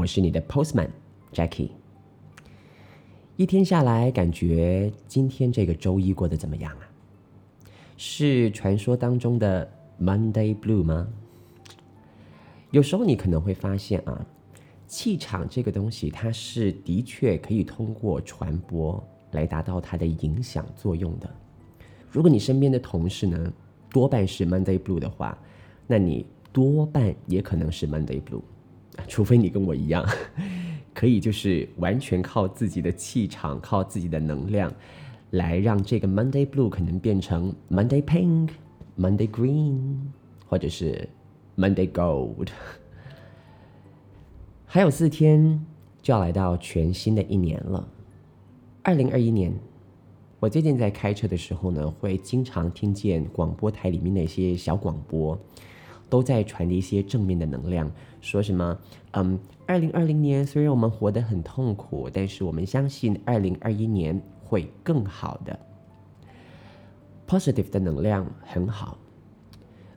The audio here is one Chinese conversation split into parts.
我是你的 Postman Jackie。一天下来，感觉今天这个周一过得怎么样啊？是传说当中的 Monday Blue 吗？有时候你可能会发现啊，气场这个东西，它是的确可以通过传播来达到它的影响作用的。如果你身边的同事呢，多半是 Monday Blue 的话，那你多半也可能是 Monday Blue。除非你跟我一样，可以就是完全靠自己的气场、靠自己的能量，来让这个 Monday Blue 可能变成 Monday Pink、Monday Green，或者是 Monday Gold。还有四天就要来到全新的一年了，二零二一年。我最近在开车的时候呢，会经常听见广播台里面那些小广播。都在传递一些正面的能量，说什么？嗯，二零二零年虽然我们活得很痛苦，但是我们相信二零二一年会更好的。Positive 的能量很好，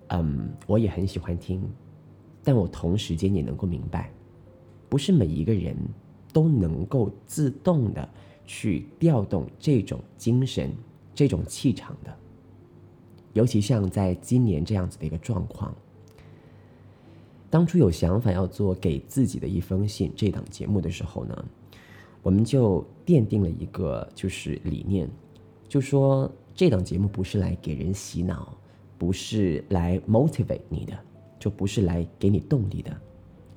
嗯，我也很喜欢听，但我同时间也能够明白，不是每一个人都能够自动的去调动这种精神、这种气场的，尤其像在今年这样子的一个状况。当初有想法要做给自己的一封信这档节目的时候呢，我们就奠定了一个就是理念，就说这档节目不是来给人洗脑，不是来 motivate 你的，就不是来给你动力的，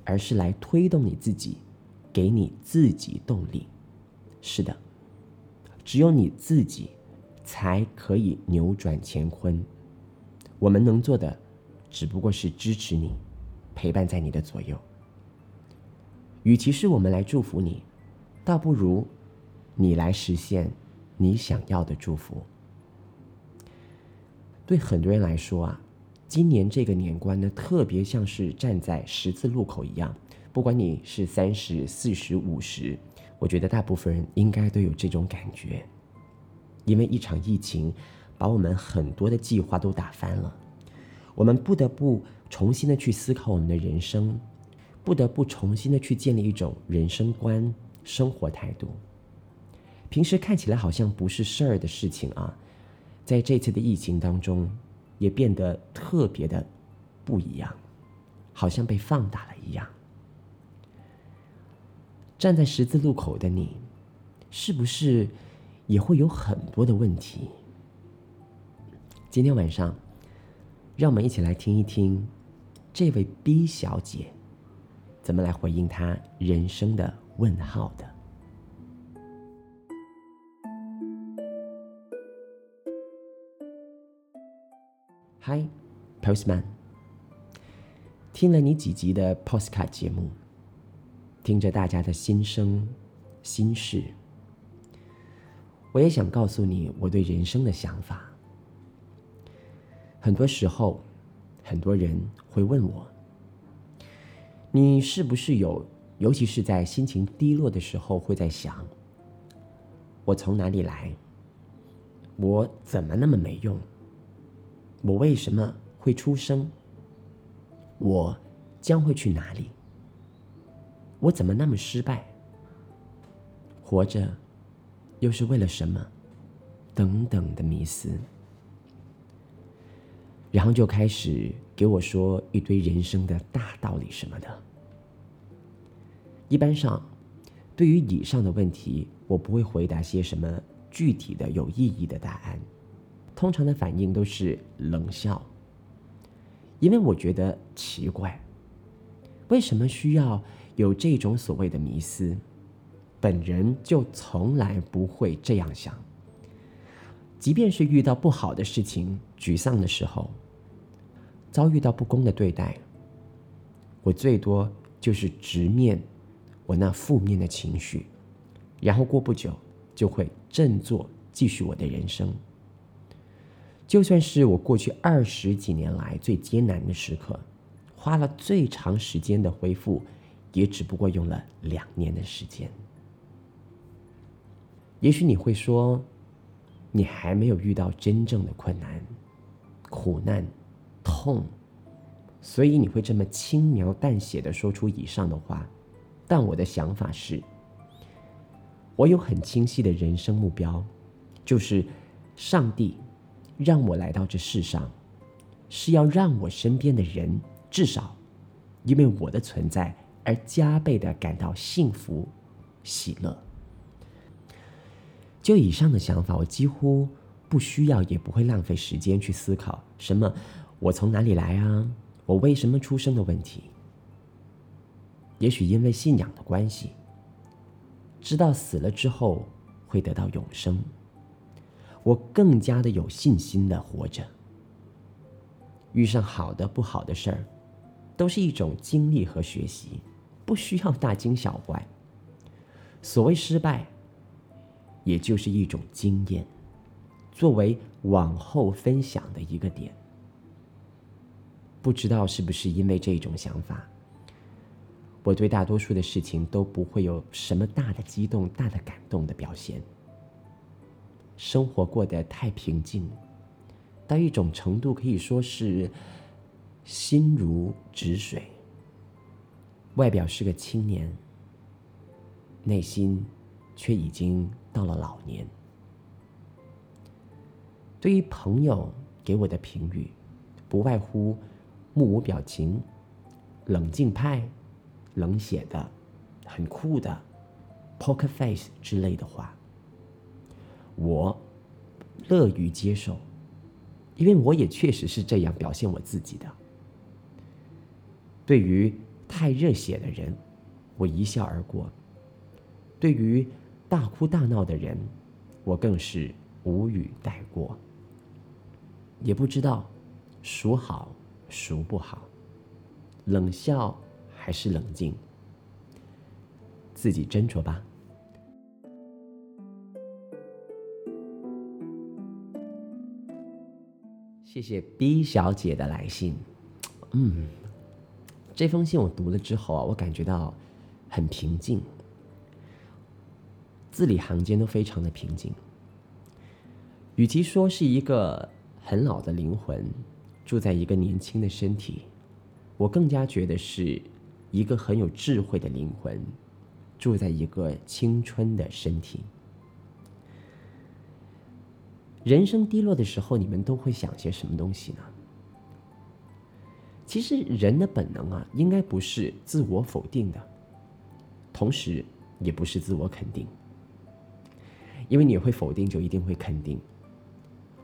而是来推动你自己，给你自己动力。是的，只有你自己才可以扭转乾坤。我们能做的只不过是支持你。陪伴在你的左右。与其是我们来祝福你，倒不如你来实现你想要的祝福。对很多人来说啊，今年这个年关呢，特别像是站在十字路口一样。不管你是三十、四十、五十，我觉得大部分人应该都有这种感觉，因为一场疫情把我们很多的计划都打翻了，我们不得不。重新的去思考我们的人生，不得不重新的去建立一种人生观、生活态度。平时看起来好像不是事儿的事情啊，在这次的疫情当中，也变得特别的不一样，好像被放大了一样。站在十字路口的你，是不是也会有很多的问题？今天晚上，让我们一起来听一听。这位 B 小姐怎么来回应她人生的问号的？Hi，Postman，听了你几集的 Postcard 节目，听着大家的心声心事，我也想告诉你我对人生的想法。很多时候。很多人会问我：“你是不是有，尤其是在心情低落的时候，会在想，我从哪里来？我怎么那么没用？我为什么会出生？我将会去哪里？我怎么那么失败？活着又是为了什么？等等的迷思。”然后就开始给我说一堆人生的大道理什么的。一般上，对于以上的问题，我不会回答些什么具体的有意义的答案，通常的反应都是冷笑。因为我觉得奇怪，为什么需要有这种所谓的迷思？本人就从来不会这样想。即便是遇到不好的事情、沮丧的时候，遭遇到不公的对待，我最多就是直面我那负面的情绪，然后过不久就会振作，继续我的人生。就算是我过去二十几年来最艰难的时刻，花了最长时间的恢复，也只不过用了两年的时间。也许你会说，你还没有遇到真正的困难、苦难、痛，所以你会这么轻描淡写的说出以上的话。但我的想法是，我有很清晰的人生目标，就是上帝。让我来到这世上，是要让我身边的人至少因为我的存在而加倍的感到幸福、喜乐。就以上的想法，我几乎不需要，也不会浪费时间去思考什么我从哪里来啊，我为什么出生的问题。也许因为信仰的关系，知道死了之后会得到永生。我更加的有信心的活着。遇上好的不好的事儿，都是一种经历和学习，不需要大惊小怪。所谓失败，也就是一种经验，作为往后分享的一个点。不知道是不是因为这种想法，我对大多数的事情都不会有什么大的激动、大的感动的表现。生活过得太平静，到一种程度可以说是心如止水。外表是个青年，内心却已经到了老年。对于朋友给我的评语，不外乎目无表情、冷静派、冷血的、很酷的、poker face 之类的话。我乐于接受，因为我也确实是这样表现我自己的。对于太热血的人，我一笑而过；对于大哭大闹的人，我更是无语带过。也不知道孰好孰不好，冷笑还是冷静，自己斟酌吧。谢谢 B 小姐的来信。嗯，这封信我读了之后啊，我感觉到很平静，字里行间都非常的平静。与其说是一个很老的灵魂住在一个年轻的身体，我更加觉得是一个很有智慧的灵魂住在一个青春的身体。人生低落的时候，你们都会想些什么东西呢？其实人的本能啊，应该不是自我否定的，同时也不是自我肯定。因为你会否定，就一定会肯定。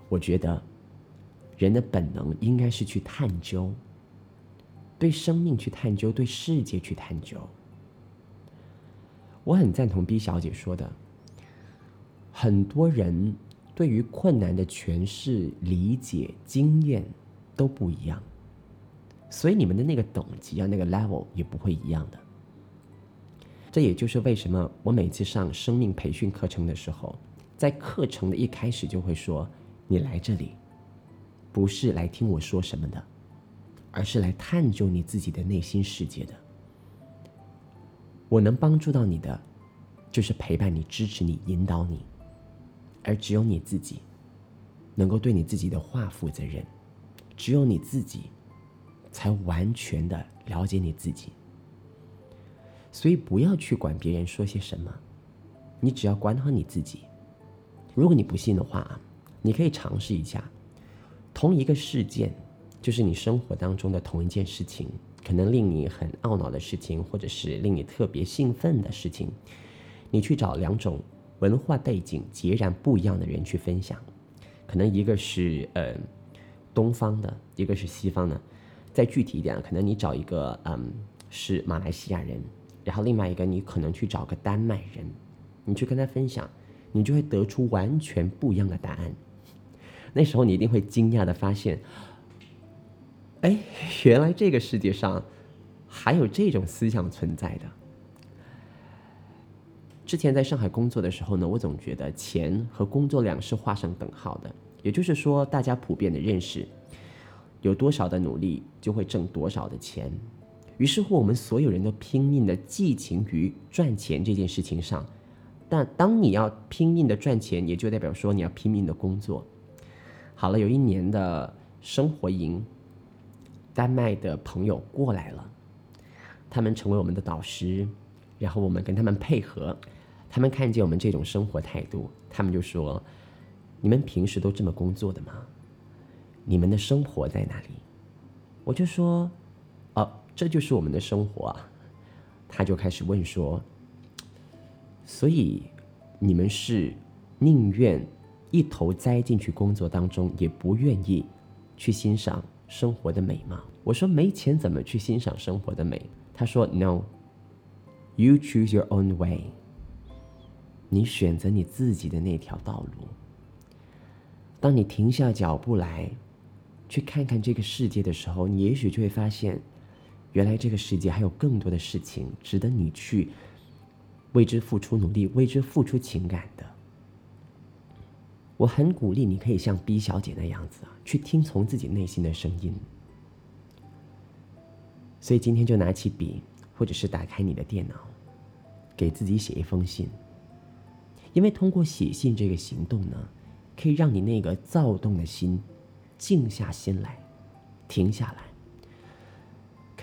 我觉得人的本能应该是去探究，对生命去探究，对世界去探究。我很赞同 B 小姐说的，很多人。对于困难的诠释、理解、经验都不一样，所以你们的那个等级啊，那个 level 也不会一样的。这也就是为什么我每次上生命培训课程的时候，在课程的一开始就会说：“你来这里，不是来听我说什么的，而是来探究你自己的内心世界的。我能帮助到你的，就是陪伴你、支持你、引导你。”而只有你自己能够对你自己的话负责任，只有你自己才完全的了解你自己。所以不要去管别人说些什么，你只要管好你自己。如果你不信的话啊，你可以尝试一下，同一个事件，就是你生活当中的同一件事情，可能令你很懊恼的事情，或者是令你特别兴奋的事情，你去找两种。文化背景截然不一样的人去分享，可能一个是呃东方的，一个是西方的。再具体一点，可能你找一个嗯是马来西亚人，然后另外一个你可能去找个丹麦人，你去跟他分享，你就会得出完全不一样的答案。那时候你一定会惊讶的发现，哎，原来这个世界上还有这种思想存在的。之前在上海工作的时候呢，我总觉得钱和工作量是画上等号的，也就是说，大家普遍的认识，有多少的努力就会挣多少的钱。于是乎，我们所有人都拼命的寄情于赚钱这件事情上。但当你要拼命的赚钱，也就代表说你要拼命的工作。好了，有一年的生活营，丹麦的朋友过来了，他们成为我们的导师，然后我们跟他们配合。他们看见我们这种生活态度，他们就说：“你们平时都这么工作的吗？你们的生活在哪里？”我就说：“，这就是我们的生活啊。”他就开始问说：“所以你们是宁愿一头栽进去工作当中，也不愿意去欣赏生活的美吗？”我说：“没钱怎么去欣赏生活的美？”他说：“No，you choose your own way。”你选择你自己的那条道路。当你停下脚步来，去看看这个世界的时候，你也许就会发现，原来这个世界还有更多的事情值得你去为之付出努力、为之付出情感的。我很鼓励你可以像 B 小姐那样子啊，去听从自己内心的声音。所以今天就拿起笔，或者是打开你的电脑，给自己写一封信。因为通过写信这个行动呢，可以让你那个躁动的心静下心来，停下来，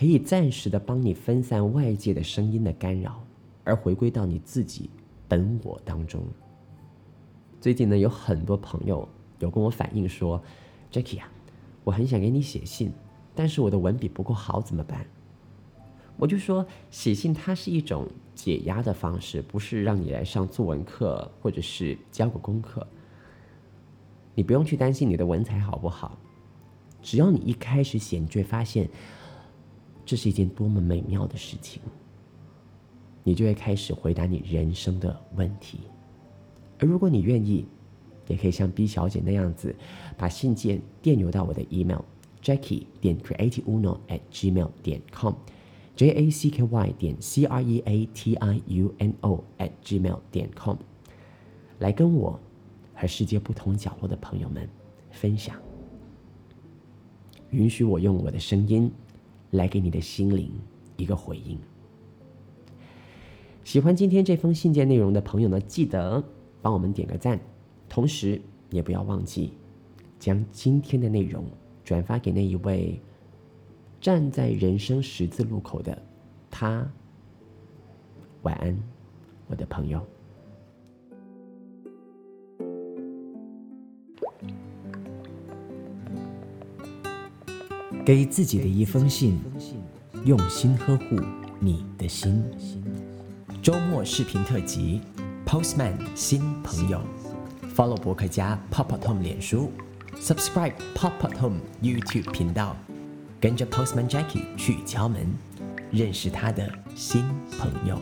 可以暂时的帮你分散外界的声音的干扰，而回归到你自己本我当中。最近呢，有很多朋友有跟我反映说：“Jackie 啊，我很想给你写信，但是我的文笔不够好，怎么办？”我就说，写信它是一种解压的方式，不是让你来上作文课或者是交个功课。你不用去担心你的文采好不好，只要你一开始写，你就会发现这是一件多么美妙的事情。你就会开始回答你人生的问题。而如果你愿意，也可以像 B 小姐那样子，把信件电邮到我的 email jackie 点 createuno at gmail 点 com。j a c k y 点 c r e a t i u n o at gmail 点 com，来跟我和世界不同角落的朋友们分享，允许我用我的声音来给你的心灵一个回应。喜欢今天这封信件内容的朋友呢，记得帮我们点个赞，同时也不要忘记将今天的内容转发给那一位。站在人生十字路口的他，晚安，我的朋友。给自己的一封信，用心呵护你的心。周末视频特辑，Postman 新朋友，Follow 博客家 Pop Up Home 脸书，Subscribe Pop Up Home YouTube 频道。跟着 Postman Jackie 去敲门，认识他的新朋友。